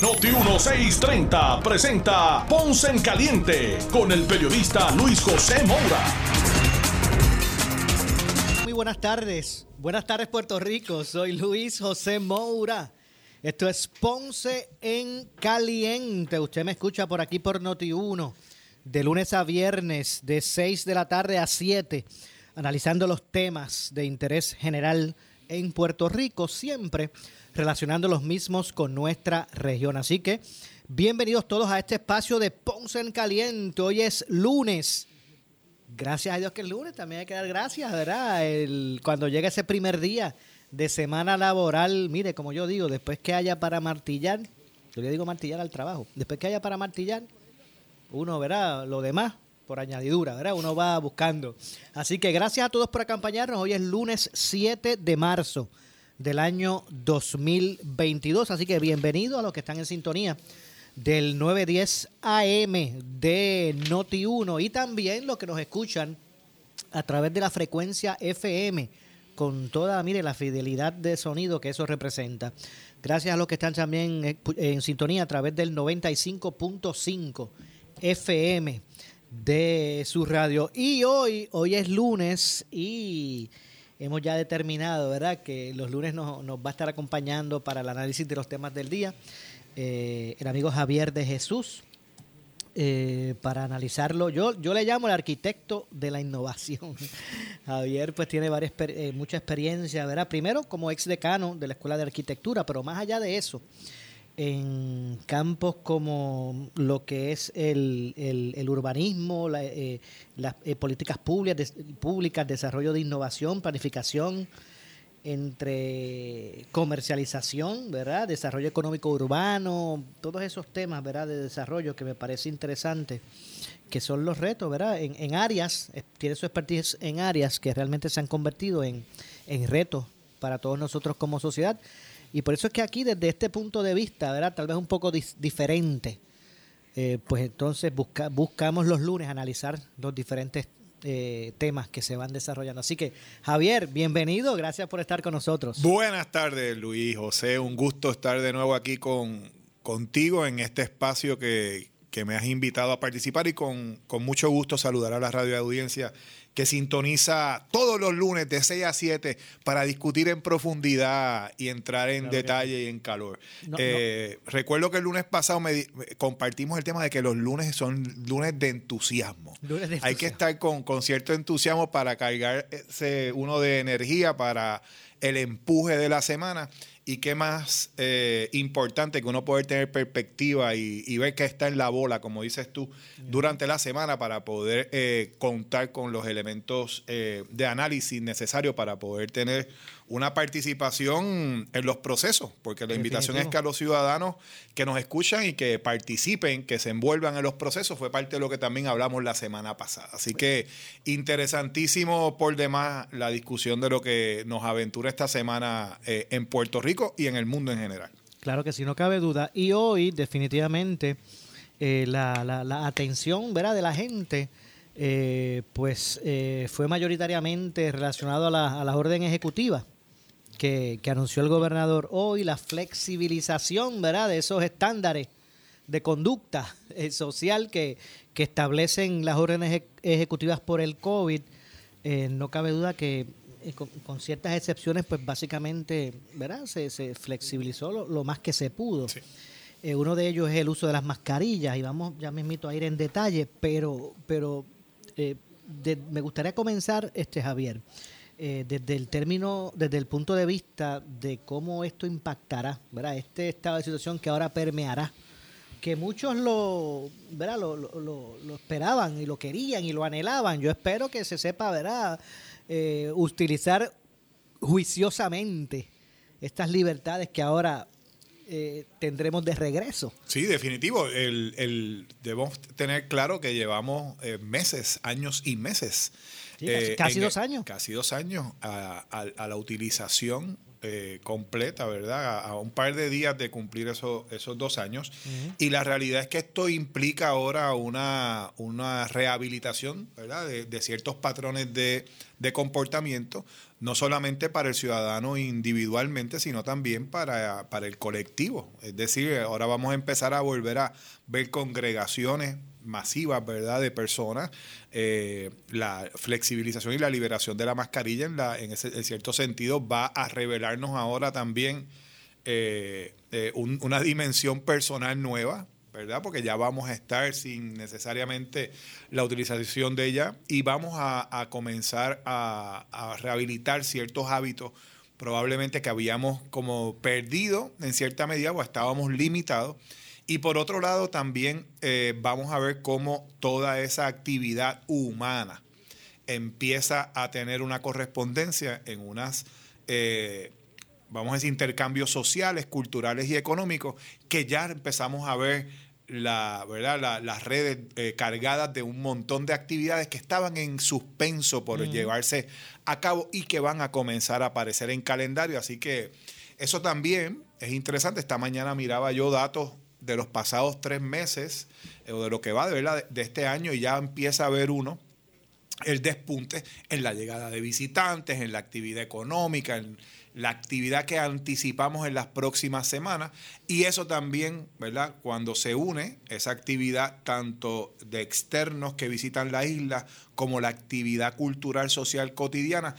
Noti 1630 presenta Ponce en Caliente con el periodista Luis José Moura. Muy buenas tardes. Buenas tardes Puerto Rico. Soy Luis José Moura. Esto es Ponce en Caliente. Usted me escucha por aquí por Noti 1 de lunes a viernes de 6 de la tarde a 7, analizando los temas de interés general en Puerto Rico, siempre relacionando los mismos con nuestra región. Así que bienvenidos todos a este espacio de Ponce en Caliente. Hoy es lunes. Gracias a Dios que es lunes, también hay que dar gracias, ¿verdad? Cuando llega ese primer día de semana laboral, mire, como yo digo, después que haya para martillar, yo le digo martillar al trabajo, después que haya para martillar, uno verá lo demás por añadidura, ¿verdad? Uno va buscando. Así que gracias a todos por acompañarnos. Hoy es lunes 7 de marzo del año 2022. Así que bienvenidos a los que están en sintonía del 910 AM de Noti1 y también los que nos escuchan a través de la frecuencia FM con toda, mire, la fidelidad de sonido que eso representa. Gracias a los que están también en, en sintonía a través del 95.5 FM de su radio. Y hoy, hoy es lunes y hemos ya determinado, ¿verdad?, que los lunes nos, va a estar acompañando para el análisis de los temas del día eh, el amigo Javier de Jesús. Eh, para analizarlo, yo, yo le llamo el arquitecto de la innovación. Javier pues tiene varias, eh, mucha experiencia, ¿verdad? Primero como ex decano de la Escuela de Arquitectura, pero más allá de eso, en campos como lo que es el, el, urbanismo, la, eh, las eh, políticas públicas, públicas, desarrollo de innovación, planificación, entre comercialización, ¿verdad? Desarrollo económico urbano, todos esos temas, ¿verdad? De desarrollo que me parece interesante, que son los retos, ¿verdad? En, en áreas, tiene su expertise en áreas que realmente se han convertido en, en retos para todos nosotros como sociedad. Y por eso es que aquí, desde este punto de vista, ¿verdad? Tal vez un poco diferente, eh, pues entonces busca, buscamos los lunes analizar los diferentes eh, temas que se van desarrollando. Así que, Javier, bienvenido, gracias por estar con nosotros. Buenas tardes, Luis, José, un gusto estar de nuevo aquí con, contigo en este espacio que, que me has invitado a participar y con, con mucho gusto saludar a la radio audiencia que sintoniza todos los lunes de 6 a 7 para discutir en profundidad y entrar en claro detalle y en calor. No, eh, no. Recuerdo que el lunes pasado me, compartimos el tema de que los lunes son lunes de entusiasmo. Lunes de entusiasmo. Hay que estar con, con cierto entusiasmo para cargarse uno de energía para el empuje de la semana. Y qué más eh, importante que uno poder tener perspectiva y, y, ver que está en la bola, como dices tú, durante la semana para poder eh, contar con los elementos eh, de análisis necesarios para poder tener una participación en los procesos, porque la invitación es que a los ciudadanos que nos escuchan y que participen, que se envuelvan en los procesos, fue parte de lo que también hablamos la semana pasada. Así que interesantísimo por demás la discusión de lo que nos aventura esta semana eh, en Puerto Rico y en el mundo en general. Claro que sí, no cabe duda. Y hoy definitivamente eh, la, la, la, atención ¿verdad? de la gente eh, pues fue mayoritariamente relacionado a, la, a las órdenes ejecutivas que, que, anunció el gobernador hoy, la flexibilización ¿verdad? de esos estándares de conducta eh, social que, que, establecen las órdenes ejecutivas por el COVID. Eh, no cabe duda que eh, con, con, ciertas excepciones, pues básicamente ¿verdad? Se, se flexibilizó lo, lo, más que se pudo. Sí. Uno de ellos es el uso de las mascarillas y vamos ya mismito a ir en detalle, pero, pero de, me gustaría comenzar, este Javier, eh, desde el término, desde el punto de vista de cómo esto impactará, ¿verdad? Este estado de situación que ahora permeará, que muchos lo, ¿verdad? Lo, lo, lo, esperaban y lo querían y lo anhelaban. Yo espero que se sepa, ¿verdad? Eh, utilizar juiciosamente estas libertades que ahora eh, tendremos de regreso. Sí, definitivo. El, el, debemos tener claro que llevamos eh, meses, años y meses. Sí, casi, casi en- dos años. Casi dos años a, a- a la utilización eh, completa, ¿verdad? A, a un par de días de cumplir eso- esos dos años. Y la realidad es que esto implica ahora una, una rehabilitación, ¿verdad? De, de ciertos patrones de, de comportamiento, no solamente para el ciudadano individualmente, sino también para, para el colectivo. Es decir, ahora vamos a empezar a volver a ver congregaciones masivas, ¿verdad?, de personas, eh, la flexibilización y la liberación de la mascarilla en, la, en, ese, en cierto sentido va a revelarnos ahora también eh, eh, un- una dimensión personal nueva, ¿verdad? Porque ya vamos a estar sin necesariamente la utilización de ella y vamos a, a comenzar a, a rehabilitar ciertos hábitos probablemente que habíamos como perdido en cierta medida o estábamos limitados. Y por otro lado también eh, vamos a ver cómo toda esa actividad humana empieza a tener una correspondencia en unas, eh, vamos a decir, intercambios sociales, culturales y económicos, que ya empezamos a ver la, ¿verdad? La- las redes eh, cargadas de un montón de actividades que estaban en suspenso por llevarse a cabo y que van a comenzar a aparecer en calendario. Así que eso también es interesante. Esta mañana miraba yo datos de los pasados tres meses eh, o de lo que va de, ¿verdad? de, este año y ya empieza a haber uno el despunte en la llegada de visitantes, en la actividad económica, en la actividad que anticipamos en las próximas semanas. Y eso también, ¿verdad? Cuando se une esa actividad tanto de externos que visitan la isla como la actividad cultural social cotidiana,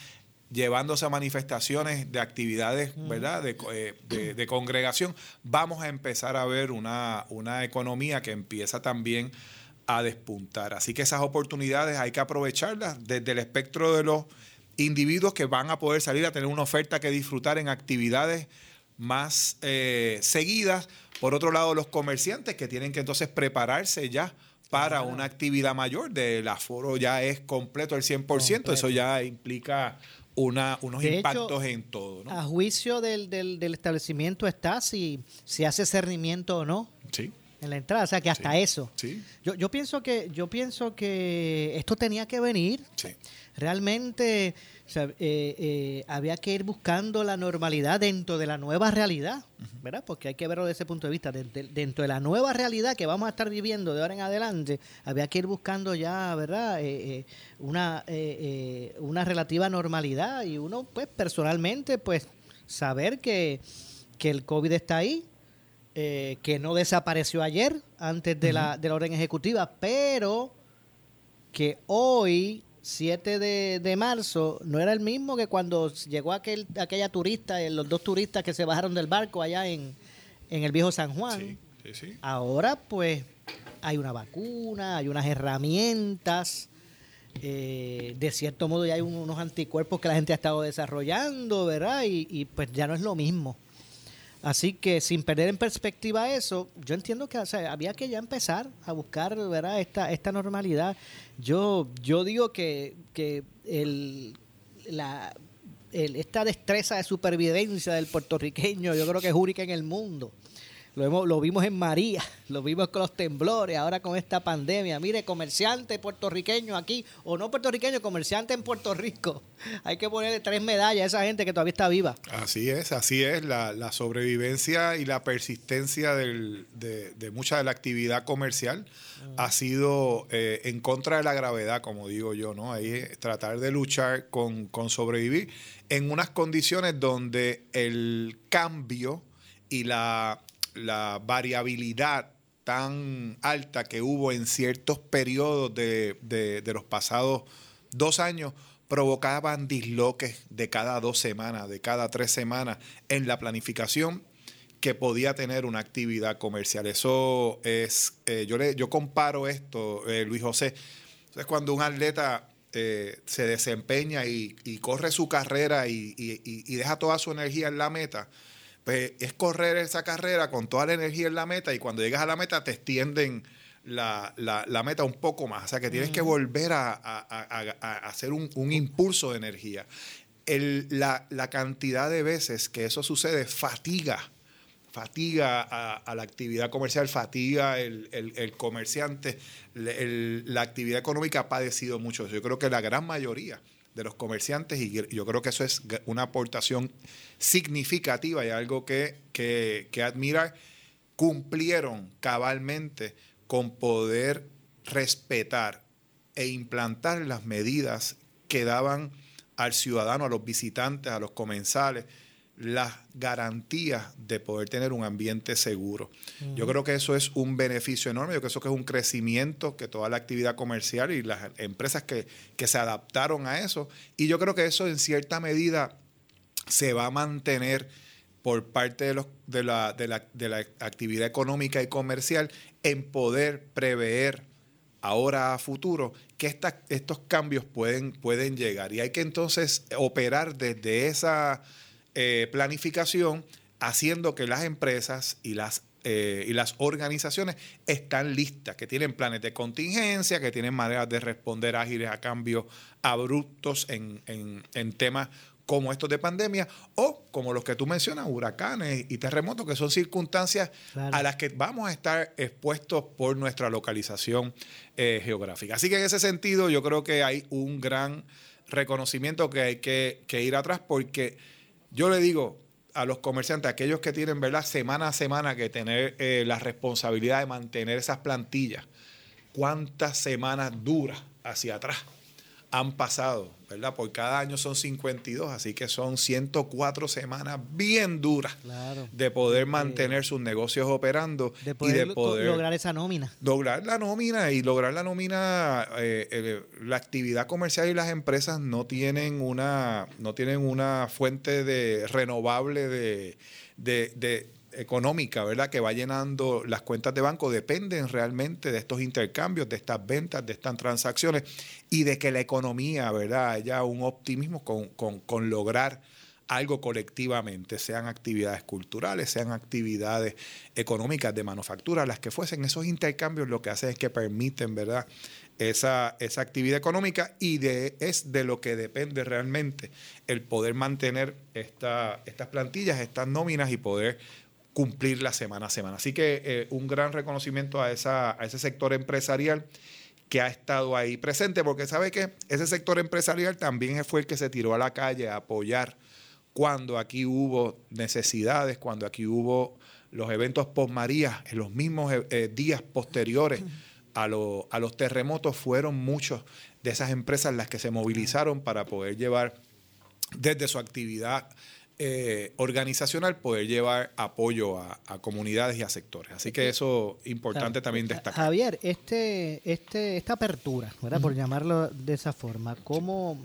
llevándose a manifestaciones de actividades, ¿verdad? De, co- eh, de- de congregación, vamos a empezar a ver una, una economía que empieza también a despuntar. Así que esas oportunidades hay que aprovecharlas desde el espectro de los individuos que van a poder salir a tener una oferta que disfrutar en actividades más eh, seguidas. Por otro lado, los comerciantes que tienen que entonces prepararse ya para una actividad mayor. Del aforo ya es completo el 100%. Completo. Eso ya implica una, unos De hecho, impactos en todo. ¿no? A juicio del, del- del establecimiento está si, si hace cernimiento o no Sí, en la entrada, o sea que hasta Sí. eso. sí, Yo, yo pienso que yo pienso que esto tenía que venir. sí. Realmente o sea, eh, eh, había que ir buscando la normalidad dentro de la nueva realidad, ¿verdad? Porque hay que verlo desde ese punto de vista. De- de- dentro de la nueva realidad que vamos a estar viviendo de ahora en adelante, había que ir buscando ya, ¿verdad? Eh, eh, una, eh, eh, una relativa normalidad y uno, pues, personalmente, pues, saber que, que el COVID está ahí, eh, que no desapareció ayer antes de, la, de la orden ejecutiva, pero que hoy, 7 de, de marzo, no era el mismo que cuando llegó aquel, aquella turista, eh, los dos turistas que se bajaron del barco allá en, en el viejo San Juan. Sí, sí, sí. Ahora, pues, hay una vacuna, hay unas herramientas. eh, de cierto modo, ya hay un- unos anticuerpos que la gente ha estado desarrollando, ¿verdad? Y, y, pues ya no es lo mismo. Así que sin perder en perspectiva eso, yo entiendo que había que ya empezar a buscar ¿verdad? Esta, esta normalidad. Yo, yo digo que, que el, la, esta destreza de supervivencia del puertorriqueño, yo creo que es única en el mundo. Lo, vimos en María, lo vimos con los temblores, ahora con esta pandemia. Mire, comerciante puertorriqueño aquí, o no puertorriqueño, comerciante en Puerto Rico. Hay que ponerle tres medallas a esa gente que todavía está viva. Así es, así es. La, sobrevivencia y la persistencia de, mucha de la actividad comercial ha sido eh, en contra de la gravedad, como digo yo, ¿no? Ahí es tratar de luchar con sobrevivir en unas condiciones donde el cambio y la, la variabilidad tan alta que hubo en ciertos periodos de, de- los pasados dos años provocaban disloques de cada dos semanas, de cada tres semanas en la planificación que podía tener una actividad comercial. Eso es, eh, yo, le, yo comparo esto, eh, Luis José, es cuando un atleta eh, se desempeña y, corre su carrera y- y deja toda su energía en la meta, pues es correr esa carrera con toda la energía en la meta y cuando llegas a la meta te extienden la, la- la meta un poco más. O sea que tienes que volver a, a- a- a- a hacer un, un impulso de energía. El- la, la cantidad de veces que eso sucede fatiga fatiga a, la actividad comercial, fatiga el, el, comerciante, la actividad económica ha padecido mucho. Yo creo que la gran mayoría de los comerciantes, y yo creo que eso es una aportación significativa y algo que, que, admirar, cumplieron cabalmente con poder respetar e implantar las medidas que daban al ciudadano, a los visitantes, a los comensales, las garantías de poder tener un ambiente seguro. Yo creo que eso es un beneficio enorme, yo creo que eso es un crecimiento que toda la actividad comercial y las empresas que, que se adaptaron a eso, y yo creo que eso en cierta medida se va a mantener por parte de, los, de, la, de, la, de la actividad económica y comercial en poder prever ahora a futuro que estos cambios pueden, pueden llegar. Y hay que entonces operar desde esa eh, planificación, haciendo que las empresas y las, eh, y las organizaciones están listas, que tienen planes de contingencia, que tienen maneras de responder ágiles a cambios abruptos en, en, en temas como estos de pandemia, o como los que tú mencionas, huracanes y terremotos, que son circunstancias a las que vamos a estar expuestos por nuestra localización eh, geográfica. Así que en ese sentido yo creo que hay un gran reconocimiento que hay que, ir atrás, porque yo le digo a los comerciantes, aquellos que tienen ¿verdad? semana a semana que tener eh, la responsabilidad de mantener esas plantillas, cuántas semanas duras hacia atrás han pasado, ¿verdad? Por cada año son 52, así que son 104 semanas bien duras de poder mantener sus negocios operando y de poder lograr esa nómina. Lograr la nómina y lograr la nómina, eh, eh, la actividad comercial y las empresas no tienen una, no tienen una fuente de renovable de, de económica, ¿verdad? Que va llenando las cuentas de banco dependen realmente de estos intercambios, de estas ventas, de estas transacciones y de que la economía, ¿verdad? Haya un optimismo con, lograr algo colectivamente, sean actividades culturales, sean actividades económicas de manufactura, las que fuesen, esos intercambios lo que hacen es que permiten, ¿verdad? Esa, esa actividad económica y de, es de lo que depende realmente el poder mantener esta, estas plantillas, estas nóminas y poder cumplir la semana a semana. Así que eh, un gran reconocimiento a, esa, a ese sector empresarial que ha estado ahí presente, porque sabe que ese sector empresarial también fue el que se tiró a la calle a apoyar cuando aquí hubo necesidades, cuando aquí hubo los eventos post-María, en los mismos eh, eh, días posteriores a, a los terremotos, fueron muchos de esas empresas las que se movilizaron para poder llevar desde su actividad eh, organizacional poder llevar apoyo a, comunidades y a sectores. Así que eso es importante también destacar. Javier, este, este, esta apertura, ¿verdad? por llamarlo de esa forma, ¿cómo,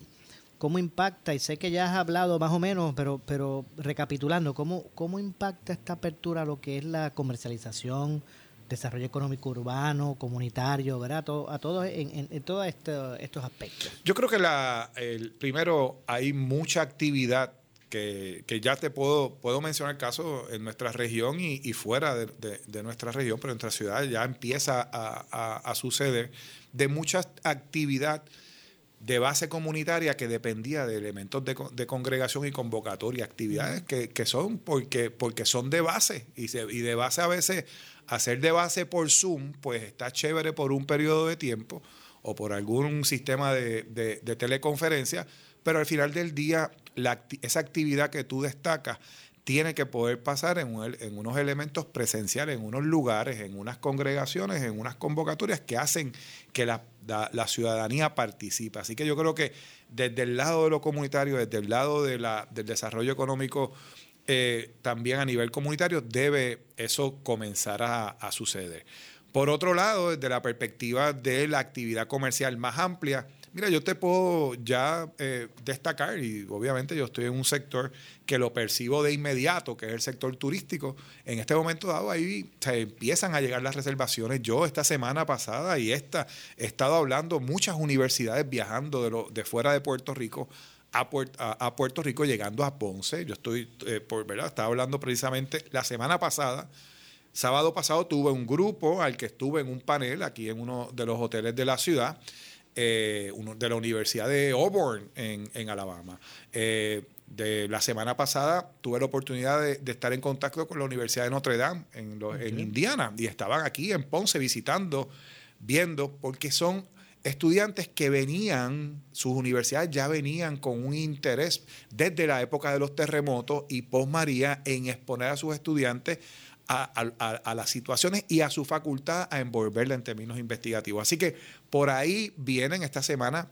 ¿cómo impacta? Y sé que ya has hablado más o menos, pero, pero recapitulando, ¿cómo, ¿cómo impacta esta apertura lo que es la comercialización? desarrollo económico urbano, comunitario, ¿verdad? a todos en, en, todos estos aspectos. Yo creo que la, el, primero hay mucha actividad que, ya te puedo, puedo mencionar casos en nuestra región y, fuera de, nuestra región, pero en nuestra ciudad ya empieza a, suceder de mucha actividad de base comunitaria que dependía de elementos de, congregación y convocatoria, actividades que, son porque, porque son de base. Y, y de base a veces hacer de base por Zoom, pues está chévere por un periodo de tiempo o por algún sistema de, de teleconferencia, pero al final del día esa actividad que tú destacas tiene que poder pasar en, unos elementos presenciales, en unos lugares, en unas congregaciones, en unas convocatorias que hacen que la, ciudadanía participe. Así que yo creo que desde el lado de lo comunitario, desde el lado de del desarrollo económico, eh, también a nivel comunitario, debe eso comenzar a, a suceder. Por otro lado, desde la perspectiva de la actividad comercial más amplia, Mira, yo te puedo ya eh, destacar, y obviamente yo estoy en un sector que lo percibo de inmediato, que es el sector turístico. En este momento dado, ahí se empiezan a llegar las reservaciones. Yo esta semana pasada y esta he estado hablando, muchas universidades viajando de, lo, de fuera de Puerto Rico a, Puerto Rico, llegando a Ponce. Yo estoy, eh, por verdad, estaba hablando precisamente la semana pasada. Sábado pasado tuve un grupo al que estuve en un panel aquí en uno de los hoteles de la ciudad eh, de la Universidad de Auburn en, Alabama. Eh, de la semana pasada tuve la oportunidad de, estar en contacto con la Universidad de Notre Dame en, en Indiana y estaban aquí en Ponce visitando, viendo, porque son estudiantes que venían, sus universidades ya venían con un interés desde la época de los terremotos y post María en exponer a sus estudiantes a, las situaciones y a su facultad a envolverla en términos investigativos. Así que por ahí vienen esta semana.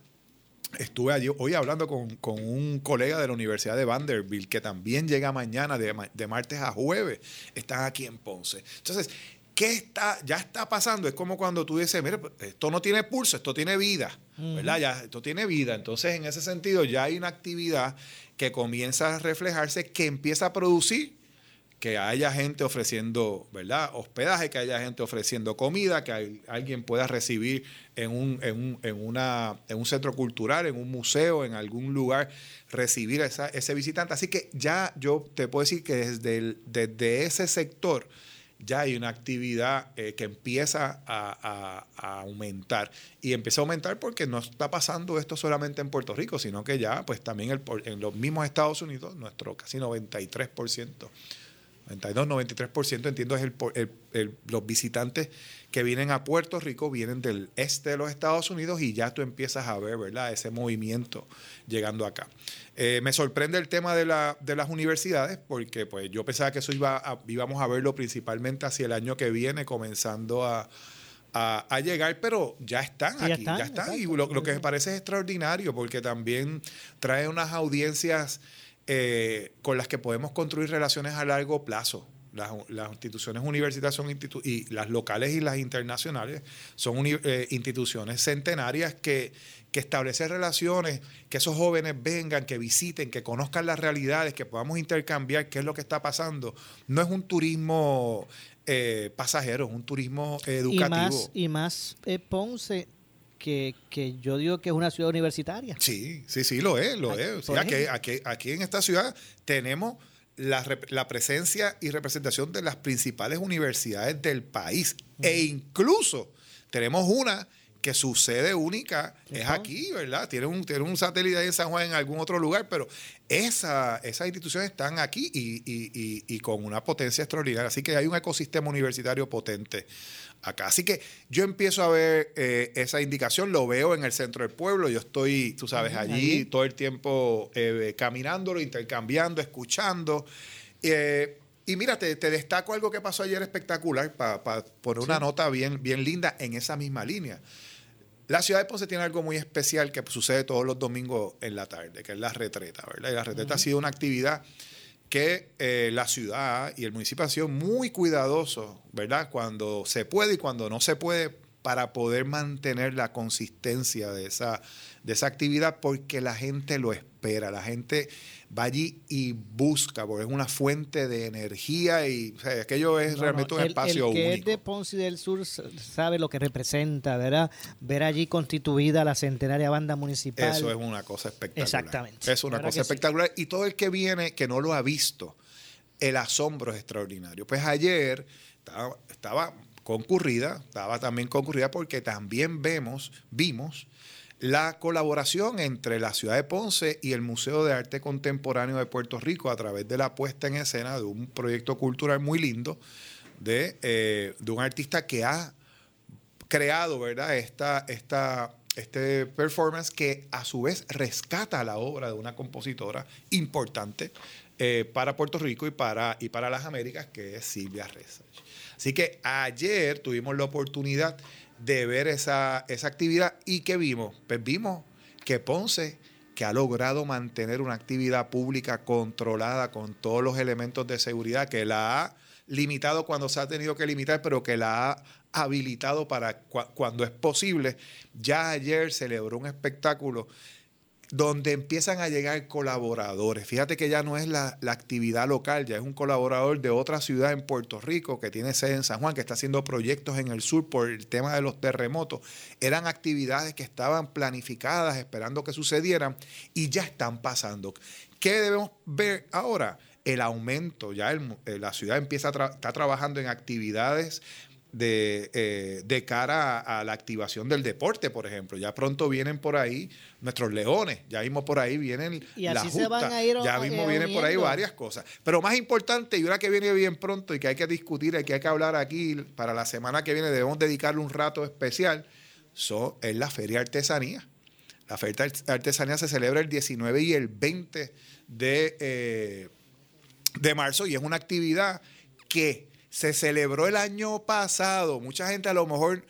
Estuve allí, hoy hablando con, un colega de la Universidad de Vanderbilt que también llega mañana de, de martes a jueves. Están aquí en Ponce. Entonces, ¿qué está, ya está pasando? Es como cuando tú dices, mira, esto no tiene pulso, esto tiene vida, ¿verdad? Ya, esto tiene vida. Entonces, en ese sentido, ya hay una actividad que comienza a reflejarse, que empieza a producir que haya gente ofreciendo, ¿verdad? Hospedaje, que haya gente ofreciendo comida, que alguien pueda recibir en un, en, un, una, en un centro cultural, en un museo, en algún lugar, recibir a ese visitante. Así que ya yo te puedo decir que desde, desde ese sector ya hay una actividad eh, que empieza a, aumentar. Y empieza a aumentar porque no está pasando esto solamente en Puerto Rico, sino que ya pues también en los mismos Estados Unidos, nuestro casi 93% 92, 93% entiendo es el, los visitantes que vienen a Puerto Rico vienen del este de los Estados Unidos y ya tú empiezas a ver, ¿verdad? Ese movimiento llegando acá. Eh, me sorprende el tema de, la, de, las universidades porque pues yo pensaba que eso iba íbamos a verlo principalmente hacia el año que viene comenzando a, llegar, pero ya están aquí, ya están. y lo, lo, que me parece es extraordinario porque también trae unas audiencias eh, con las que podemos construir relaciones a largo plazo. Las, instituciones universitarias son y las locales y las internacionales son eh, instituciones centenarias que, que establecen relaciones, que esos jóvenes vengan, que visiten, que conozcan las realidades, que podamos intercambiar qué es lo que está pasando. No es un turismo eh, pasajero, es un turismo educativo. Y más, y más Ponce que, yo digo que es una ciudad universitaria. Sí, sí, sí, lo es, lo es. aquí, en esta ciudad tenemos la, la, presencia y representación de las principales universidades del país. E incluso tenemos una que su sede única es aquí, ¿verdad? Tiene un, tiene un satélite ahí en San Juan en algún otro lugar, pero esa, esas instituciones están aquí y, con una potencia extraordinaria. Así que hay un ecosistema universitario potente acá. Así que yo empiezo a ver eh, esa indicación, lo veo en el centro del pueblo, yo estoy, tú sabes, allí, todo el tiempo eh, caminándolo, intercambiando, escuchando. Eh, y mira, te, destaco algo que pasó ayer espectacular para poner una nota bien, bien linda en esa misma línea. La ciudad de Ponce tiene algo muy especial que sucede todos los domingos en la tarde, que es la retreta, ¿verdad? Y la retreta ha sido una actividad que eh, la ciudad y el municipio han sido muy cuidadosos, ¿verdad? Cuando se puede y cuando no se puede, para poder mantener la consistencia de esa, de esa actividad, porque la gente lo espera, la gente va allí y busca, porque es una fuente de energía y aquello es realmente un espacio el que es de Ponce del Sur sabe lo que representa, ¿verdad? Ver allí constituida la centenaria banda municipal. Eso es una cosa espectacular. Exactamente. Es una cosa espectacular. Y todo el que viene que no lo ha visto, el asombro es extraordinario. Pues ayer estaba, estaba concurrida, estaba también concurrida porque también vemos, vimos la colaboración entre la ciudad de Ponce y el Museo de Arte Contemporáneo de Puerto Rico a través de la puesta en escena de un proyecto cultural muy lindo de, eh, un artista que ha creado ¿verdad? Esta, esta, este performance que a su vez rescata la obra de una compositora importante eh, para Puerto Rico y para, y para las Américas, que es Silvia Reza. Así que ayer tuvimos la oportunidad de ver esa, esa actividad y que vimos, pues vimos que Ponce, que ha logrado mantener una actividad pública controlada con todos los elementos de seguridad, que la ha limitado cuando se ha tenido que limitar, pero que la ha habilitado para cuando es posible. Ya ayer celebró un espectáculo donde empiezan a llegar colaboradores. Fíjate que ya no es la, actividad local, ya es un colaborador de otra ciudad en Puerto Rico que tiene sede en San Juan, que está haciendo proyectos en el sur por el tema de los terremotos. Eran actividades que estaban planificadas, esperando que sucedieran y ya están pasando. ¿Qué debemos ver ahora? El aumento, ya eh, la ciudad empieza está trabajando en actividades de, eh, de cara a, a la activación del deporte, por ejemplo. Ya pronto vienen por ahí nuestros leones, ya mismo por ahí vienen Y la así se justa, van a ir, ya eh, mismo vienen por ahí varias cosas. Pero más importante, y una que viene bien pronto y que hay que discutir y que hay que hablar aquí para la semana que viene, debemos dedicarle un rato especial, so- es la Feria Artesanía. La Feria Artesanía se celebra el 19 y el 20 de, eh, de marzo y es una actividad que se celebró el año pasado. Mucha gente a lo mejor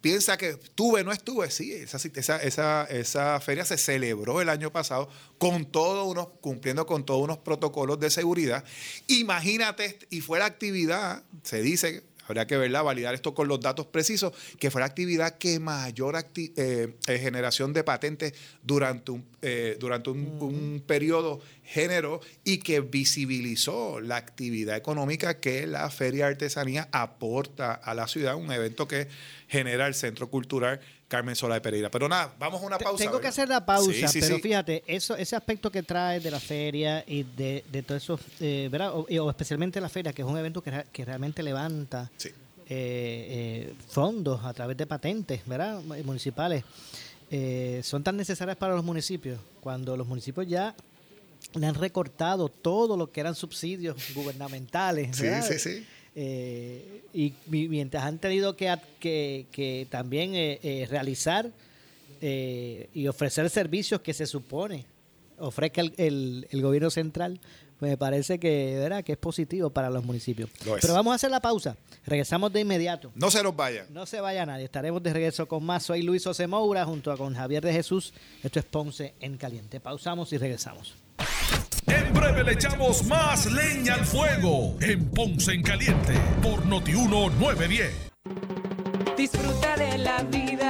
piensa que estuve, no estuve. Sí, esa, esa, esa, esa feria se celebró el año pasado con todos unos, cumpliendo con todos unos protocolos de seguridad. Imagínate, y fue la actividad, se dice, habría que verla, validar esto con los datos precisos, que fue la actividad que mayor acti- eh, eh, generación de patentes durante un, eh, durante un, un periodo generó y que visibilizó la actividad económica que la Feria de Artesanía aporta a la ciudad, un evento que genera el Centro Cultural Carmen Sola de Pereira. Pero nada, vamos a una pausa. Tengo que hacer la pausa, Sí, sí, pero sí. fíjate, eso, ese aspecto que trae de la feria y de, de todo eso, eh, ¿verdad? O, o especialmente la feria, que es un evento que, que realmente levanta eh, eh, fondos a través de patentes, ¿verdad? Mu- Municipales, son tan necesarias para los municipios, cuando los municipios ya le han recortado todo lo que eran subsidios gubernamentales, Sí, ¿verdad? sí, sí. Eh, y mi- mientras han tenido que, que, que también eh, eh, realizar eh, y ofrecer servicios que se supone ofrezca el, el- el gobierno central, pues me parece que, ¿verdad? que es positivo para los municipios. Lo. Pero vamos a hacer la pausa. Regresamos de inmediato. No se nos vayan. No se vaya nadie. Estaremos de regreso con más. Soy Luis José Moura junto a con Javier de Jesús. Esto es Ponce en Caliente. Pausamos y regresamos. En breve le echamos más leña al fuego en Ponce en Caliente por Notiuno 910. Disfruta de la vida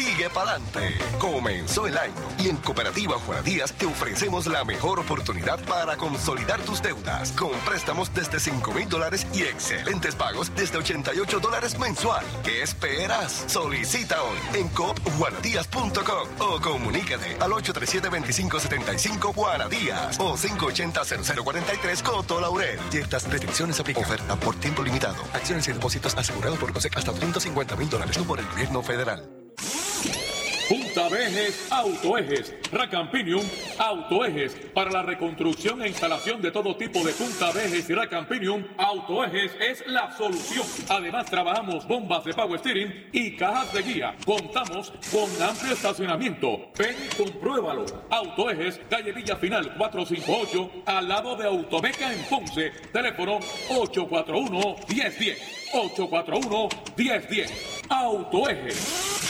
Sigue pa'lante. Comenzó el año y en Cooperativa Juana Díaz te ofrecemos la mejor oportunidad para consolidar tus deudas con préstamos desde 5 mil dólares y excelentes pagos desde 88 dólares mensual. ¿Qué esperas? Solicita hoy en coopjuanadías.com o comunícate al 837-2575 Juana Díaz o 580-0043 Coto Laurel. Ciertas restricciones aplican. Oferta por tiempo limitado. Acciones y depósitos asegurados por COSEC hasta 350 mil dólares. Por el gobierno federal. Punta Vejes Autoejes, Racampinium Autoejes, para la reconstrucción e instalación de todo tipo de punta vejes y Racampinium Autoejes es la solución. Además trabajamos bombas de power steering y cajas de guía. Contamos con amplio estacionamiento. Ven y compruébalo. Autoejes, calle Villa Final 458, al lado de Automeca en Ponce. Teléfono 841 1010. 841 1010. Autoejes.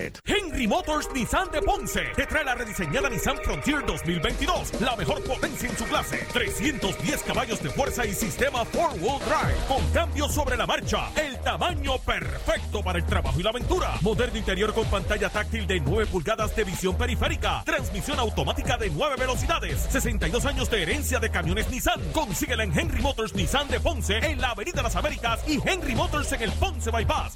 Henry Motors Nissan de Ponce te trae la rediseñada Nissan Frontier 2022, la mejor potencia en su clase, 310 caballos de fuerza y sistema 4-wheel drive, con cambios sobre la marcha, el tamaño perfecto para el trabajo y la aventura, moderno interior con pantalla táctil de 9 pulgadas de visión periférica, transmisión automática de 9 velocidades, 62 años de herencia de camiones Nissan, consíguela en Henry Motors Nissan de Ponce, en la Avenida Las Américas y Henry Motors en el Ponce Bypass,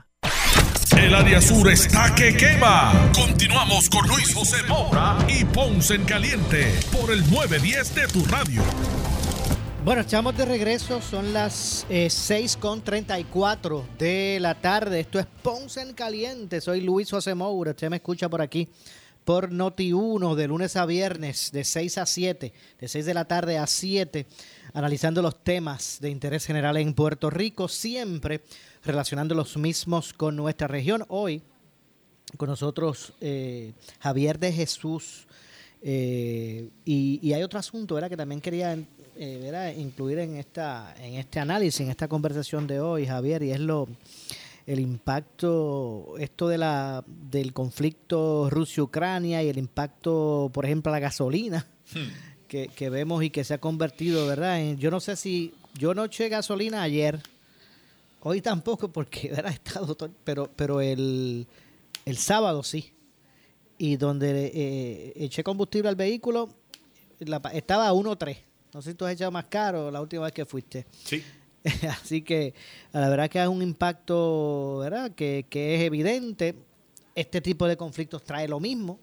El área sur está que quema. Continuamos con Luis José Moura y Ponce en Caliente por el 910 de tu radio. Bueno, estamos de regreso, son las eh, 6.34 de la tarde. Esto es Ponce en Caliente. Soy Luis José Moura. Usted me escucha por aquí por Noti1 de lunes a viernes de 6 a 7, de 6 de la tarde a 7, analizando los temas de interés general en Puerto Rico, siempre relacionando los mismos con nuestra región. Hoy con nosotros eh, Javier de Jesús. eh, y, hay otro asunto ¿verdad? que también quería eh, incluir en, esta, en este análisis, en esta conversación de hoy, Javier, y es lo el impacto, esto de la, del conflicto Rusia-Ucrania y el impacto, por ejemplo, a la gasolina que, que vemos y que se ha convertido, ¿verdad? En- yo no sé si, yo no eché gasolina ayer, hoy tampoco porque ¿verdad? estado, todo- pero, pero el, el sábado sí. Y donde eh, eché combustible al vehículo, la estaba a 1.3. No sé si tú has echado más caro la última vez que fuiste. Sí. Así que la verdad que es un impacto ¿verdad? Que, que es evidente. Este tipo de conflictos trae lo mismo.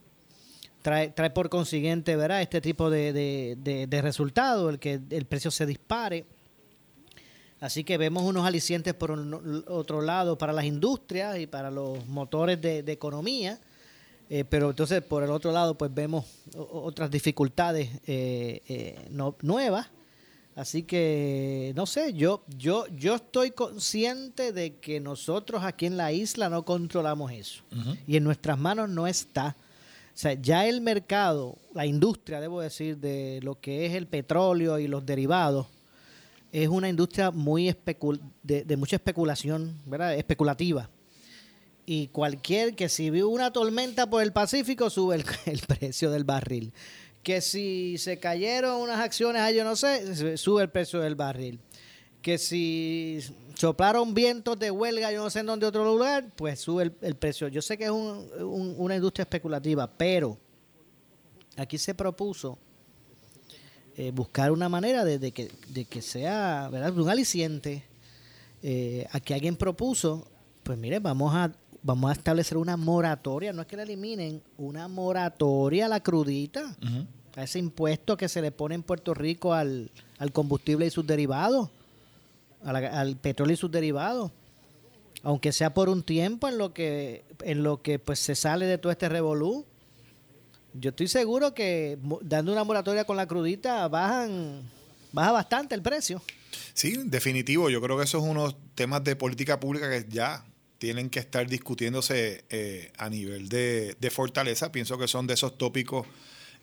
Trae, trae por consiguiente ¿verdad? este tipo de, de, de- de resultado, el que el precio se dispare. Así que vemos unos alicientes por un- otro lado para las industrias y para los motores de, de economía. Eh, pero entonces por el otro lado pues vemos otras dificultades eh, eh, no- nuevas así que no sé yo yo yo estoy consciente de que nosotros aquí en la isla no controlamos eso y en nuestras manos no está sea ya el mercado la industria debo decir de lo que es el petróleo y los derivados es una industria muy especul de, mucha especulación verdad especulativa y cualquier que si vio una tormenta por el Pacífico sube el, el precio del barril. Que si se cayeron unas acciones, ah, yo no sé, sube el precio del barril. Que si soplaron vientos de huelga, yo no sé en dónde otro lugar, pues sube el, el precio. Yo sé que es un- un- una industria especulativa, pero aquí se propuso eh, buscar una manera de, de que, de que sea ¿verdad? un aliciente. Eh, aquí alguien propuso, pues mire, vamos a vamos a establecer una moratoria, no es que la eliminen, una moratoria a la crudita, a ese impuesto que se le pone en Puerto Rico al, al combustible y sus derivados, al petróleo y sus derivados. aunque sea por un tiempo en lo que en lo que pues se sale de todo este revolú. Yo estoy seguro que dando una moratoria con la crudita bajan baja bastante el precio. Sí, definitivo. Yo creo que esos son unos temas de política pública que ya tienen que estar discutiéndose eh, a nivel de, de fortaleza. Pienso que son de esos tópicos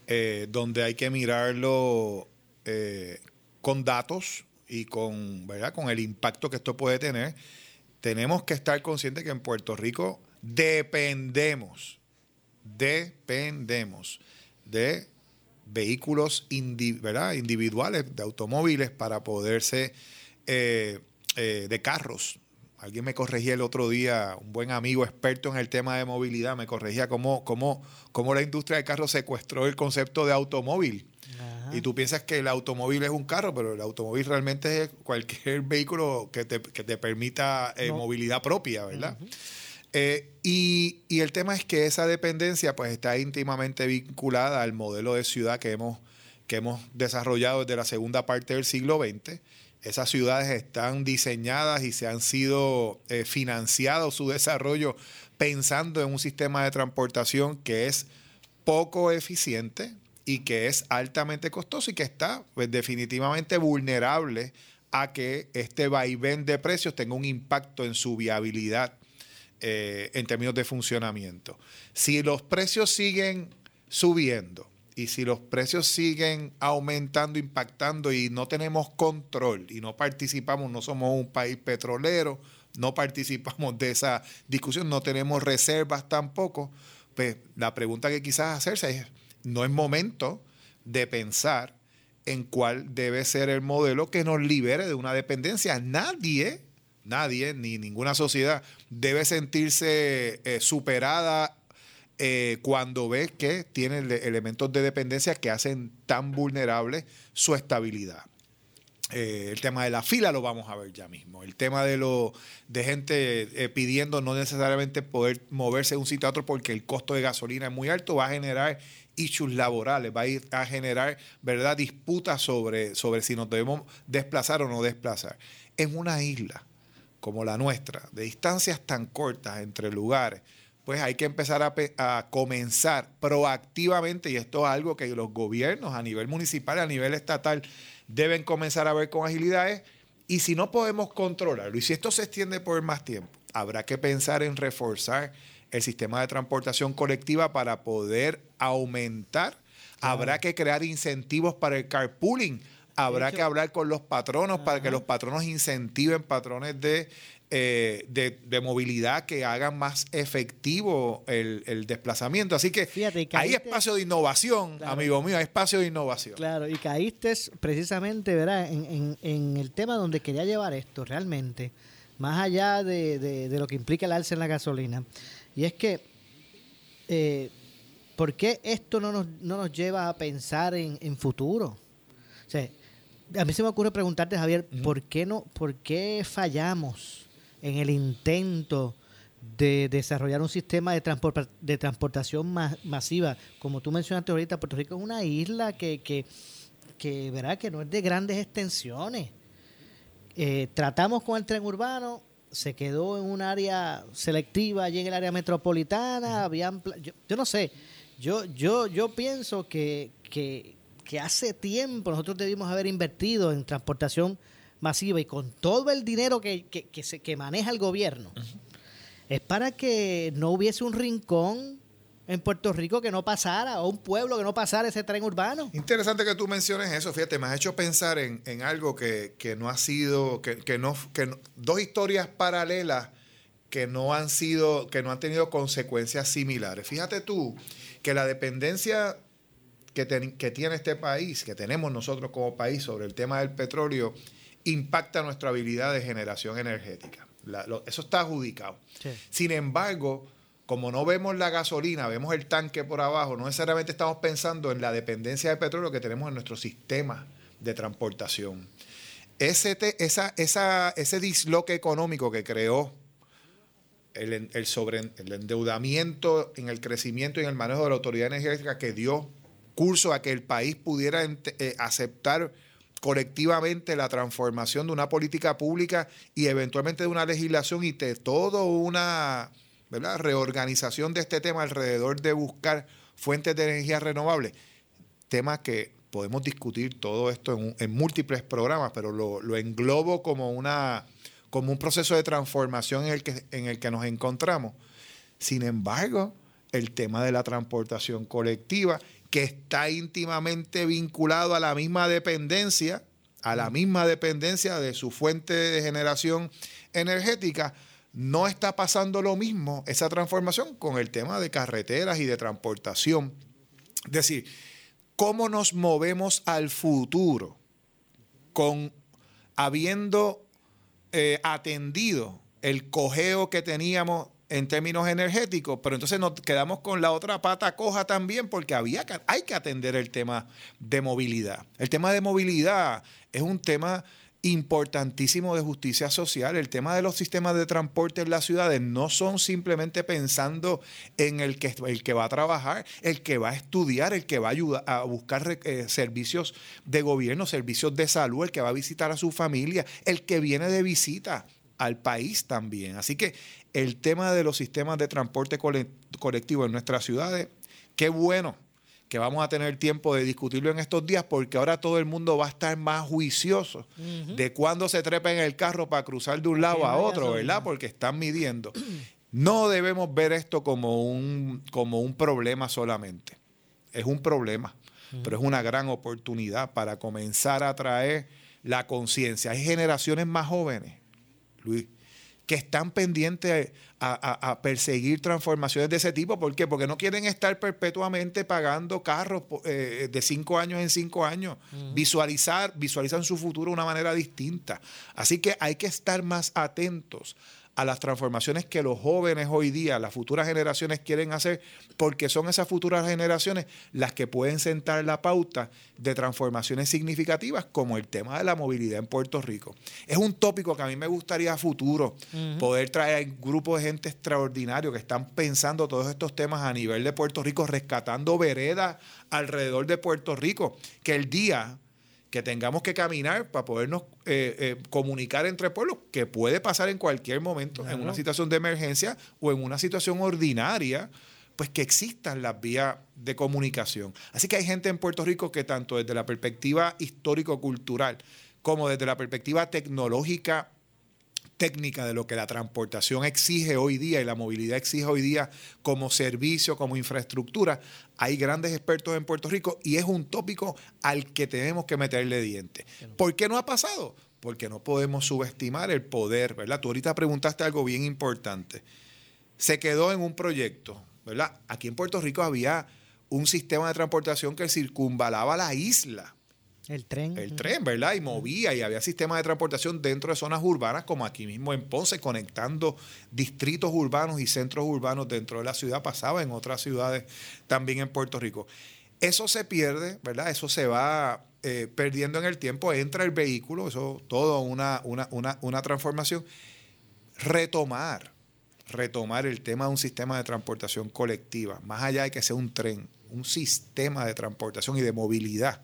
eh, donde hay que mirarlo eh, con datos y con, ¿verdad? con el impacto que esto puede tener. Tenemos que estar conscientes que en Puerto Rico dependemos, dependemos de vehículos indi- ¿verdad? individuales, de automóviles, para poderse, eh, eh, de carros. Alguien me corregía el otro día, un buen amigo experto en el tema de movilidad, me corregía cómo, cómo, cómo la industria de carros secuestró el concepto de automóvil. Y tú piensas que el automóvil es un carro, pero el automóvil realmente es cualquier vehículo que te, que te permita eh, No. movilidad propia, ¿verdad? Eh, y, y el tema es que esa dependencia pues está íntimamente vinculada al modelo de ciudad que hemos, que hemos desarrollado desde la segunda parte del siglo XX. Esas ciudades están diseñadas y se han sido eh, financiado su desarrollo pensando en un sistema de transportación que es poco eficiente y que es altamente costoso y que está pues, definitivamente vulnerable a que este vaivén de precios tenga un impacto en su viabilidad eh, en términos de funcionamiento. Si los precios siguen subiendo y si los precios siguen aumentando, impactando y no tenemos control y no participamos, no somos un país petrolero, no participamos de esa discusión, no tenemos reservas tampoco, pues la pregunta que quizás hacerse es, no es momento de pensar en cuál debe ser el modelo que nos libere de una dependencia. Nadie, nadie, ni ninguna sociedad debe sentirse eh, superada eh, cuando ve que tiene ele- elementos de dependencia que hacen tan vulnerable su estabilidad. Eh, el tema de la fila lo vamos a ver ya mismo. El tema de lo de gente eh, pidiendo no necesariamente poder moverse de un sitio a otro porque el costo de gasolina es muy alto, va a generar issues laborales, va a ir a generar verdad disputas sobre, sobre si nos debemos desplazar o no desplazar. En una isla como la nuestra, de distancias tan cortas entre lugares, pues hay que empezar a, comenzar proactivamente, y esto es algo que los gobiernos a nivel municipal, a nivel estatal, deben comenzar a ver con agilidades. Y si no podemos controlarlo, y si esto se extiende por más tiempo, habrá que pensar en reforzar el sistema de transportación colectiva para poder aumentar. Habrá que crear incentivos para el carpooling. Habrá que hablar con los patronos para que los patronos incentiven patrones de, eh, de, de movilidad que hagan más efectivo el, el desplazamiento. Así que hay caíste- espacio de innovación, Claro. amigo mío, hay espacio de innovación. Claro, y caíste precisamente, ¿verdad? En, en- en el tema donde quería llevar esto realmente, más allá de, de- de lo que implica el alza en la gasolina. Y es que, eh, ¿por qué esto no nos, no nos lleva a pensar en, en futuro? O sea, a mí se me ocurre preguntarte, Javier, ¿por qué no, por qué fallamos en el intento de desarrollar un sistema de, transpor- de transportación ma- masiva? Como tú mencionaste ahorita, Puerto Rico es una isla que, que, que, ¿verdad? que no es de grandes extensiones. Eh, tratamos con el tren urbano, se quedó en un área selectiva allí en el área metropolitana, habían pla- yo, yo no sé, yo, yo, yo pienso que, que, que hace tiempo nosotros debimos haber invertido en transportación masiva y con todo el dinero que, que, que se, que maneja el gobierno, es para que no hubiese un rincón en Puerto Rico que no pasara, o un pueblo que no pasara ese tren urbano. Interesante que tú menciones eso, fíjate, me has hecho pensar en, en algo que, que no ha sido, que, que no, que no- dos historias paralelas que no han sido, que no han tenido consecuencias similares. Fíjate tú que la dependencia que, ten- que tiene este país, que tenemos nosotros como país sobre el tema del petróleo, impacta nuestra habilidad de generación energética. La- lo- eso está adjudicado. Sin embargo, como no vemos la gasolina, vemos el tanque por abajo, no necesariamente estamos pensando en la dependencia de petróleo que tenemos en nuestro sistema de transportación. Ese, te- esa, esa, ese disloque económico que creó el, sobre, el endeudamiento en el crecimiento y en el manejo de la autoridad energética que dio curso a que el país pudiera ente- eh, aceptar colectivamente la transformación de una política pública y eventualmente de una legislación y de toda una ¿verdad? reorganización de este tema alrededor de buscar fuentes de energía renovable. Temas que podemos discutir todo esto en, en múltiples programas, pero lo, lo, englobo como, una, como un proceso de transformación en el, que, en el que nos encontramos. Sin embargo, el tema de la transportación colectiva, que está íntimamente vinculado a la misma dependencia, a la misma dependencia de su fuente de generación energética, no está pasando lo mismo esa transformación con el tema de carreteras y de transportación. Es decir, cómo nos movemos al futuro con habiendo eh, atendido el cojeo que teníamos en términos energéticos, pero entonces nos quedamos con la otra pata coja también porque había que, hay que atender el tema de movilidad. El tema de movilidad es un tema importantísimo de justicia social. El tema de los sistemas de transporte en las ciudades no son simplemente pensando en el que, el que va a trabajar, el que va a estudiar, el que va a, ayudar, a buscar eh, servicios de gobierno, servicios de salud, el que va a visitar a su familia, el que viene de visita al país también. Así que el tema de los sistemas de transporte colectivo en nuestras ciudades, qué bueno que vamos a tener tiempo de discutirlo en estos días porque ahora todo el mundo va a estar más juicioso de cuándo se trepa en el carro para cruzar de un lado a otro, ¿verdad? Porque están midiendo. No debemos ver esto como un, como un problema solamente. Es un problema, pero es una gran oportunidad para comenzar a traer la conciencia. Hay generaciones más jóvenes, Luis, que están pendientes a, perseguir transformaciones de ese tipo. ¿Por qué? Porque no quieren estar perpetuamente pagando carros eh, de cinco años en cinco años. Visualizar, visualizan su futuro de una manera distinta. Así que hay que estar más atentos a las transformaciones que los jóvenes hoy día, las futuras generaciones quieren hacer, porque son esas futuras generaciones las que pueden sentar la pauta de transformaciones significativas como el tema de la movilidad en Puerto Rico. Es un tópico que a mí me gustaría a futuro poder traer un grupo de gente extraordinario que están pensando todos estos temas a nivel de Puerto Rico, rescatando veredas alrededor de Puerto Rico, que el día que tengamos que caminar para podernos eh, eh, comunicar entre pueblos, que puede pasar en cualquier momento, en una situación de emergencia o en una situación ordinaria, pues que existan las vías de comunicación. Así que hay gente en Puerto Rico que tanto desde la perspectiva histórico-cultural como desde la perspectiva tecnológica técnica de lo que la transportación exige hoy día y la movilidad exige hoy día como servicio, como infraestructura, hay grandes expertos en Puerto Rico y es un tópico al que tenemos que meterle diente. ¿Por qué no ha pasado? Porque no podemos subestimar el poder, ¿verdad? Tú ahorita preguntaste algo bien importante. Se quedó en un proyecto, ¿verdad? Aquí en Puerto Rico había un sistema de transportación que circunvalaba la isla. El tren. El tren, ¿verdad? Y movía y había sistemas de transportación dentro de zonas urbanas, como aquí mismo en Ponce, conectando distritos urbanos y centros urbanos dentro de la ciudad. Pasaba en otras ciudades también en Puerto Rico. Eso se pierde, ¿verdad? Eso se va eh, perdiendo en el tiempo. Entra el vehículo, eso todo una, una, una, una transformación. Retomar, retomar el tema de un sistema de transportación colectiva, más allá de que sea un tren, un sistema de transportación y de movilidad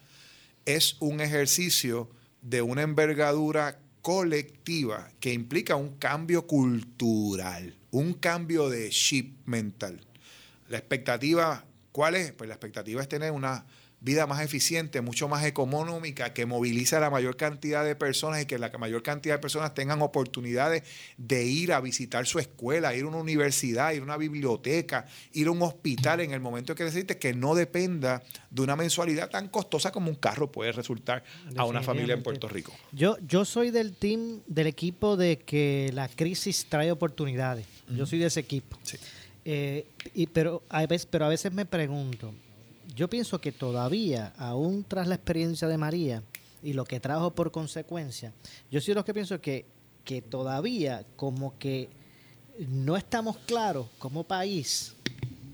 es un ejercicio de una envergadura colectiva que implica un cambio cultural, un cambio de chip mental. La expectativa, ¿cuál es? Pues la expectativa es tener una vida más eficiente, mucho más económica, que moviliza a la mayor cantidad de personas y que la mayor cantidad de personas tengan oportunidades de ir a visitar su escuela, ir a una universidad, ir a una biblioteca, ir a un hospital en el momento que necesite, que no dependa de una mensualidad tan costosa como un carro puede resultar a una familia en Puerto Rico. Yo, yo soy del team, del equipo de que la crisis trae oportunidades. Yo soy de ese equipo. Eh, y, pero, a veces, pero a veces me pregunto, yo pienso que todavía, aún tras la experiencia de María y lo que trajo por consecuencia, yo sí lo que pienso que, que todavía como que no estamos claros como país,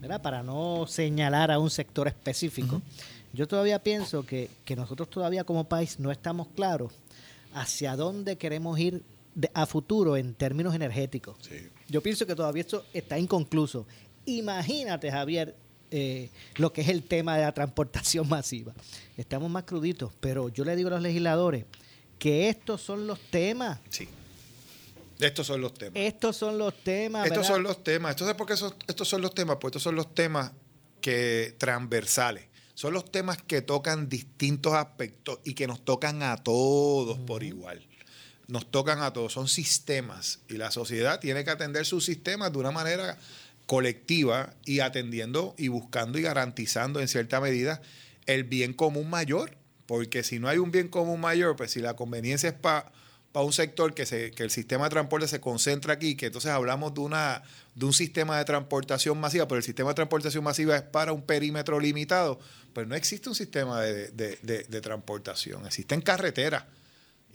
¿verdad? para no señalar a un sector específico, yo todavía pienso que, que, nosotros todavía como país no estamos claros hacia dónde queremos ir a futuro en términos energéticos. Yo pienso que todavía esto está inconcluso. Imagínate, Javier, eh, lo que es el tema de la transportación masiva. Estamos más cruditos, pero yo le digo a los legisladores que estos son los temas. Sí. Estos son los temas. Estos son los temas. Estos ¿verdad? son los temas. Entonces, ¿por qué esos- estos son los temas? Pues estos son los temas que transversales. Son los temas que tocan distintos aspectos y que nos tocan a todos por igual. Nos tocan a todos. Son sistemas y la sociedad tiene que atender sus sistemas de una manera colectiva y atendiendo y buscando y garantizando en cierta medida el bien común mayor. Porque si no hay un bien común mayor, pues si la conveniencia es para un sector que, se, que el sistema de transporte se concentra aquí, que entonces hablamos de, una, de un sistema de transportación masiva, pero el sistema de transportación masiva es para un perímetro limitado, pues no existe un sistema de- de- de transportación, existen carreteras.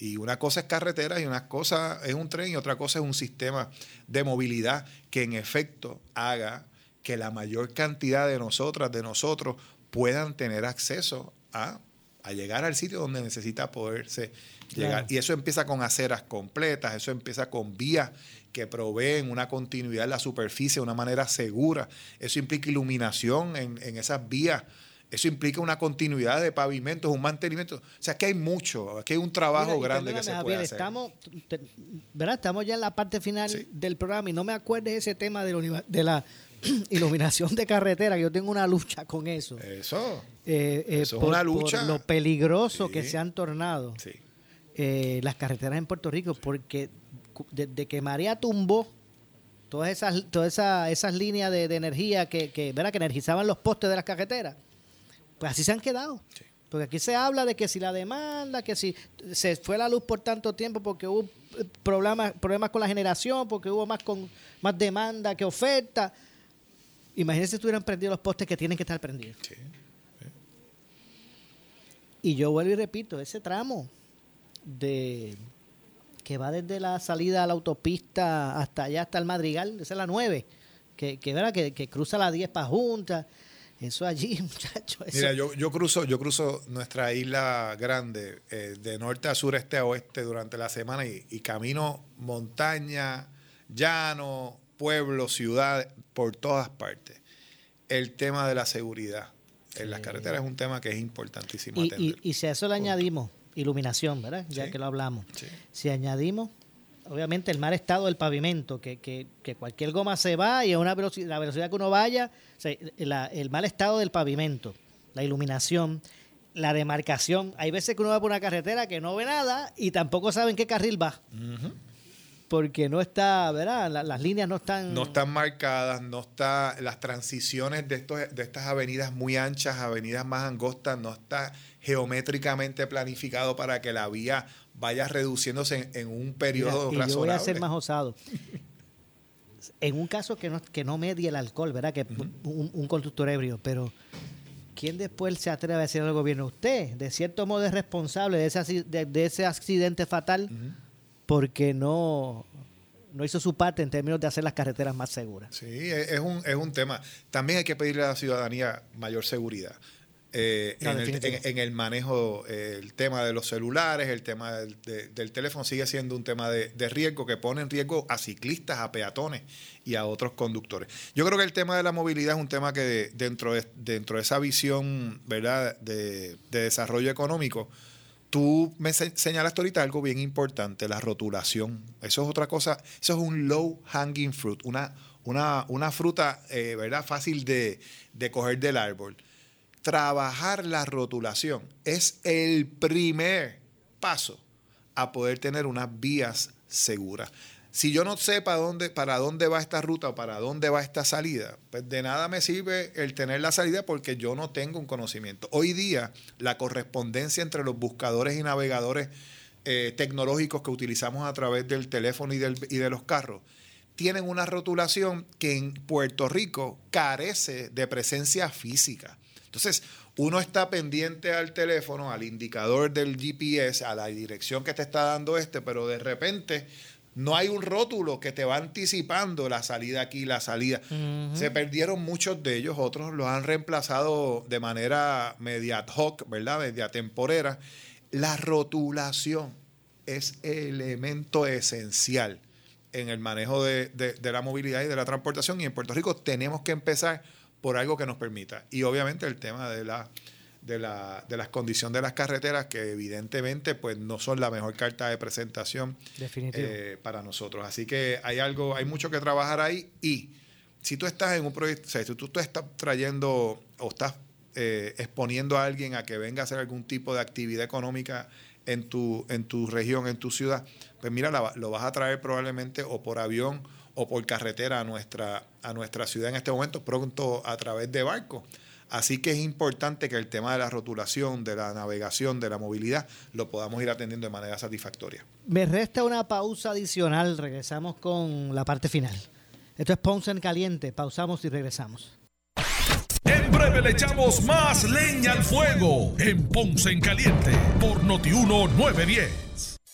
Y una cosa es carretera y una cosa es un tren y otra cosa es un sistema de movilidad que en efecto haga que la mayor cantidad de nosotras, de nosotros, puedan tener acceso a, a llegar al sitio donde necesita poderse llegar. Claro. Y eso empieza con aceras completas, eso empieza con vías que proveen una continuidad en la superficie de una manera segura. Eso implica iluminación en, en esas vías. Eso implica una continuidad de pavimentos, un mantenimiento. O sea, que hay mucho, aquí hay un trabajo Mira, grande que se puede Javier, hacer. Estamos, te- ¿verdad? estamos ya en la parte final del programa y no me acuerdes ese tema de la, uni- de la iluminación de carretera, que yo tengo una lucha con eso. Eso. Eh, eh, Eso es por, una por lucha. lo peligroso Sí. que se han tornado Sí. eh, las carreteras en Puerto Rico, porque desde que María tumbó todas esas, todas esas, esas líneas de, de energía que, que, ¿verdad? que energizaban los postes de las carreteras, pues así se han quedado. Porque aquí se habla de que si la demanda, que si se fue la luz por tanto tiempo porque hubo eh, problemas, problemas con la generación, porque hubo más, con, más demanda que oferta. Imagínense si estuvieran prendidos los postes que tienen que estar prendidos. Y yo vuelvo y repito, ese tramo de que va desde la salida a la autopista hasta allá, hasta el Madrigal, esa es la 9, que, que, ¿verdad? que, que cruza la 10 para Junta, eso allí, muchachos. Mira, yo, yo cruzo, yo cruzo nuestra isla grande eh, de norte a sur, este a oeste durante la semana y, y camino montaña, llano, pueblo, ciudad, por todas partes. El tema de la seguridad en las carreteras es un tema que es importantísimo y, atender. y, y si a eso le añadimos iluminación, ¿verdad? Ya Sí. que lo hablamos. Sí. Si añadimos, obviamente, el mal estado del pavimento, que, que, que cualquier goma se va y a una velocidad, la velocidad que uno vaya, o sea, la- el mal estado del pavimento, la iluminación, la demarcación. Hay veces que uno va por una carretera que no ve nada y tampoco sabe en qué carril va. Porque no está, ¿verdad? La- las líneas no están... No están marcadas, no está las transiciones de estos de estas avenidas muy anchas, avenidas más angostas, no está geométricamente planificado para que la vía vaya reduciéndose en, en un Mira, periodo y yo voy a razonable. ser más osado. En un caso que no, que no medie el alcohol, ¿verdad? Que un, un conductor ebrio, pero ¿quién después se atreve a decir al gobierno? Usted, de cierto modo, es responsable de ese, de, de ese accidente fatal porque no, no hizo su parte en términos de hacer las carreteras más seguras. Sí, es es un, es un tema. También hay que pedirle a la ciudadanía mayor seguridad. Eh, No, en, el, definitivo. en- en el manejo, eh, el tema de los celulares, el tema del, de- del teléfono sigue siendo un tema de, de riesgo que pone en riesgo a ciclistas, a peatones y a otros conductores. Yo creo que el tema de la movilidad es un tema que de- dentro, de, dentro de esa visión ¿verdad? De, de desarrollo económico, Tú me se- señalaste ahorita algo bien importante, la rotulación. Eso es otra cosa, eso es un low hanging fruit, una, una, una fruta, eh, ¿verdad? Fácil de, de coger del árbol. Trabajar la rotulación es el primer paso a poder tener unas vías seguras. Si yo no sé para dónde, para dónde va esta ruta o para dónde va esta salida, pues de nada me sirve el tener la salida porque yo no tengo un conocimiento. Hoy día, la correspondencia entre los buscadores y navegadores eh, tecnológicos que utilizamos a través del teléfono y, del- y de los carros tienen una rotulación que en Puerto Rico carece de presencia física. Entonces, uno está pendiente al teléfono, al indicador del GPS, a la dirección que te está dando este, pero de repente no hay un rótulo que te va anticipando la salida aquí, la salida. Se perdieron muchos de ellos, otros los han reemplazado de manera media ad hoc, ¿verdad? Media temporera. La rotulación es elemento esencial en el manejo de, de- de la movilidad y de la transportación. Y en Puerto Rico tenemos que empezar por algo que nos permita. Y obviamente el tema de la de, la, de las condiciones de las carreteras que evidentemente pues no son la mejor carta de presentación eh, para nosotros. Así que hay algo, hay mucho que trabajar ahí y si tú estás en un proyecto, o sea, si tú, tú estás trayendo o estás eh, exponiendo a alguien a que venga a hacer algún tipo de actividad económica en tu, en tu región, en tu ciudad, pues mira, lo vas a traer probablemente o por avión o por carretera a nuestra, a nuestra ciudad en este momento, pronto a través de barco. Así que es importante que el tema de la rotulación, de la navegación, de la movilidad, lo podamos ir atendiendo de manera satisfactoria. Me resta una pausa adicional. Regresamos con la parte final. Esto es Ponce en Caliente. Pausamos y regresamos. En breve le echamos más leña al fuego en Ponce en Caliente por Notiuno 910.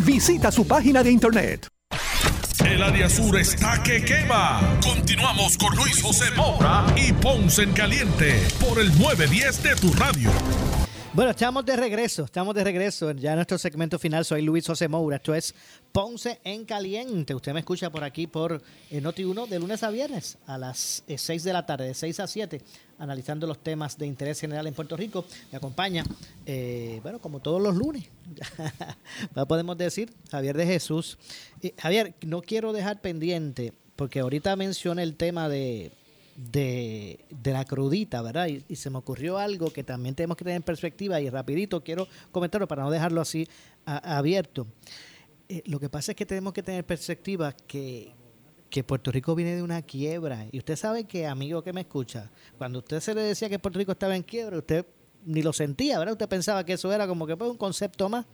Visita su página de internet. El área sur está que quema. Continuamos con Luis José Moura y Ponce en Caliente por el 910 de tu radio. Bueno, estamos de regreso, estamos de regreso. Ya en nuestro segmento final soy Luis José Moura. Esto es Ponce en Caliente. Usted me escucha por aquí por eh, Noti1 de lunes a viernes a las 6 eh, de la tarde, de 6 a 7, analizando los temas de interés general en Puerto Rico. Me acompaña, eh, bueno, como todos los lunes, ya podemos decir, Javier de Jesús. Javier, no quiero dejar pendiente, porque ahorita mencioné el tema de de, la crudita, ¿verdad? Y, se me ocurrió algo que también tenemos que tener en perspectiva y rapidito quiero comentarlo para no dejarlo así abierto. Eh, lo que pasa es que tenemos que tener perspectiva que, que Puerto Rico viene de una quiebra. Y usted sabe que, amigo que me escucha, cuando usted se le decía que Puerto Rico estaba en quiebra, usted ni lo sentía, ¿verdad? Usted pensaba que eso era como que pues, un concepto más.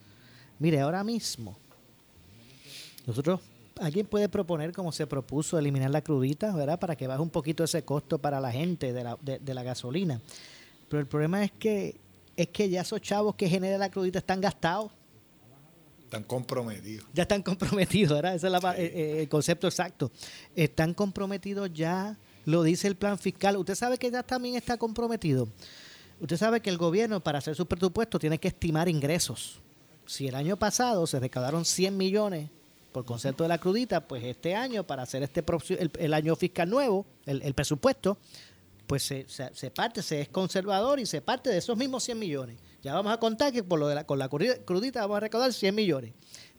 Mire, ahora mismo, nosotros alguien puede proponer, como se propuso, eliminar la crudita, ¿verdad? Para que baje un poquito ese costo para la gente de la, de, la gasolina. Pero el problema es que es que ya esos chavos que generan la crudita están gastados. Están comprometidos. Ya están comprometidos, ¿verdad? Ese es eh, eh, el concepto exacto. Están comprometidos ya, lo dice el plan fiscal. Usted sabe que ya también está comprometido. Usted sabe que el gobierno, para hacer su presupuesto, tiene que estimar ingresos. Si el año pasado se recaudaron 100 millones por concepto de la crudita, pues este año, para hacer este el, año fiscal nuevo, el, presupuesto, pues se, parte, se es conservador y se parte de esos mismos 100 millones. Ya vamos a contar que por lo de la, con la crudita vamos a recaudar 100 millones.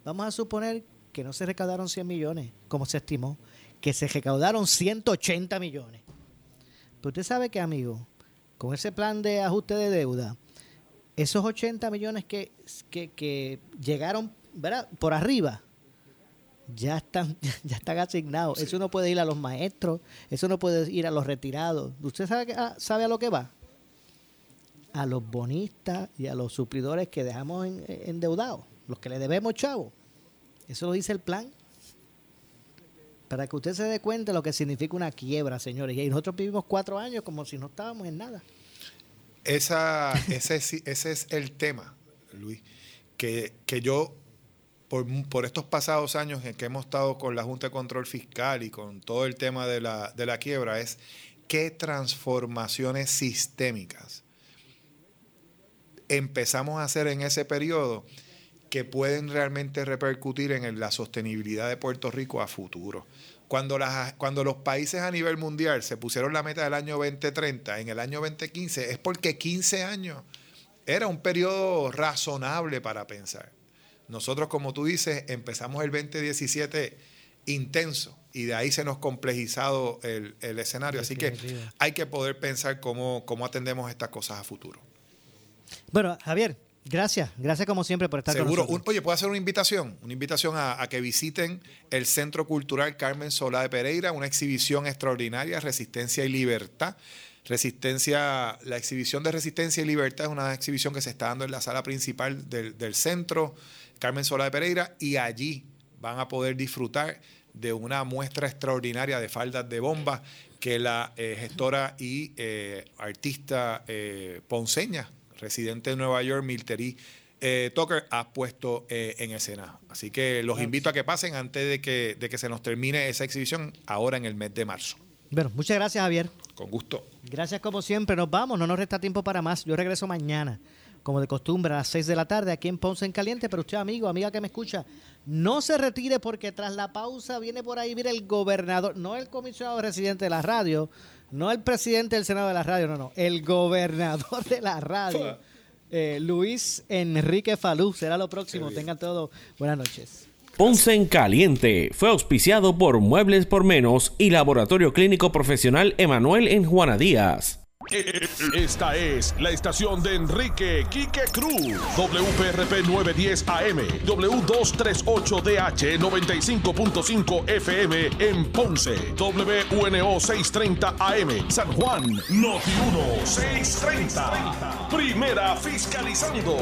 Vamos a suponer que no se recaudaron 100 millones, como se estimó, que se recaudaron 180 millones. Pero usted sabe que, amigo, con ese plan de ajuste de deuda, esos 80 millones que, que, que llegaron ¿verdad? por arriba, ya están, ya están asignados. Eso no puede ir a los maestros, eso no puede ir a los retirados. ¿Usted sabe, a, sabe a lo que va? A los bonistas y a los suplidores que dejamos endeudados, los que le debemos chavo. Eso lo dice el plan. Para que usted se dé cuenta de lo que significa una quiebra, señores. Y nosotros vivimos cuatro años como si no estábamos en nada. Esa, ese, ese es el tema, Luis, que, que yo por, estos pasados años en que hemos estado con la Junta de Control Fiscal y con todo el tema de la, quiebra, es qué transformaciones sistémicas empezamos a hacer en ese periodo que pueden realmente repercutir en la sostenibilidad de Puerto Rico a futuro. Cuando, cuando los países a nivel mundial se pusieron la meta del año 2030 en el año 2015, es porque 15 años era un periodo razonable para pensar. Nosotros, como tú dices, empezamos el 2017 intenso y de ahí se nos complejizado el, escenario. Así que hay que poder pensar cómo, cómo atendemos estas cosas a futuro. Bueno, Javier, Gracias, gracias como siempre por estar Seguro. con nosotros. oye, puedo hacer una invitación, una invitación a, que visiten el Centro Cultural Carmen Solá de Pereira, una exhibición extraordinaria, Resistencia y Libertad. Resistencia, la exhibición de Resistencia y Libertad es una exhibición que se está dando en la sala principal del, centro Carmen Solá de Pereira y allí van a poder disfrutar de una muestra extraordinaria de faldas de bomba que la eh, gestora y eh, artista eh, ponceña residente de Nueva York, Miltery eh, Tucker, ha puesto en escena. Así que los invito a que pasen antes de que, de que se nos termine esa exhibición ahora en el mes de marzo. Bueno, muchas gracias, Javier. Con gusto. Gracias como siempre. Nos vamos, no nos resta tiempo para más. Yo regreso mañana, como de costumbre, a las 6 de la tarde aquí en Ponce en Caliente. Pero usted, amigo, amiga que me escucha, no se retire porque tras la pausa viene por ahí, mire, el gobernador, no el comisionado residente de la radio, no el presidente del Senado de la radio, no, no, el gobernador de la radio, eh, Luis Enrique Falú, será lo próximo. Tengan todo buenas noches. Ponce en Caliente fue auspiciado por Muebles por Menos y Laboratorio Clínico Profesional Emanuel en Juana Díaz. Esta es la estación de Enrique Quique Cruz. WPRP 910 AM, W238DH 95.5 FM en Ponce, WNO 630 AM, San Juan, Noti 1 630. Primera fiscalizando.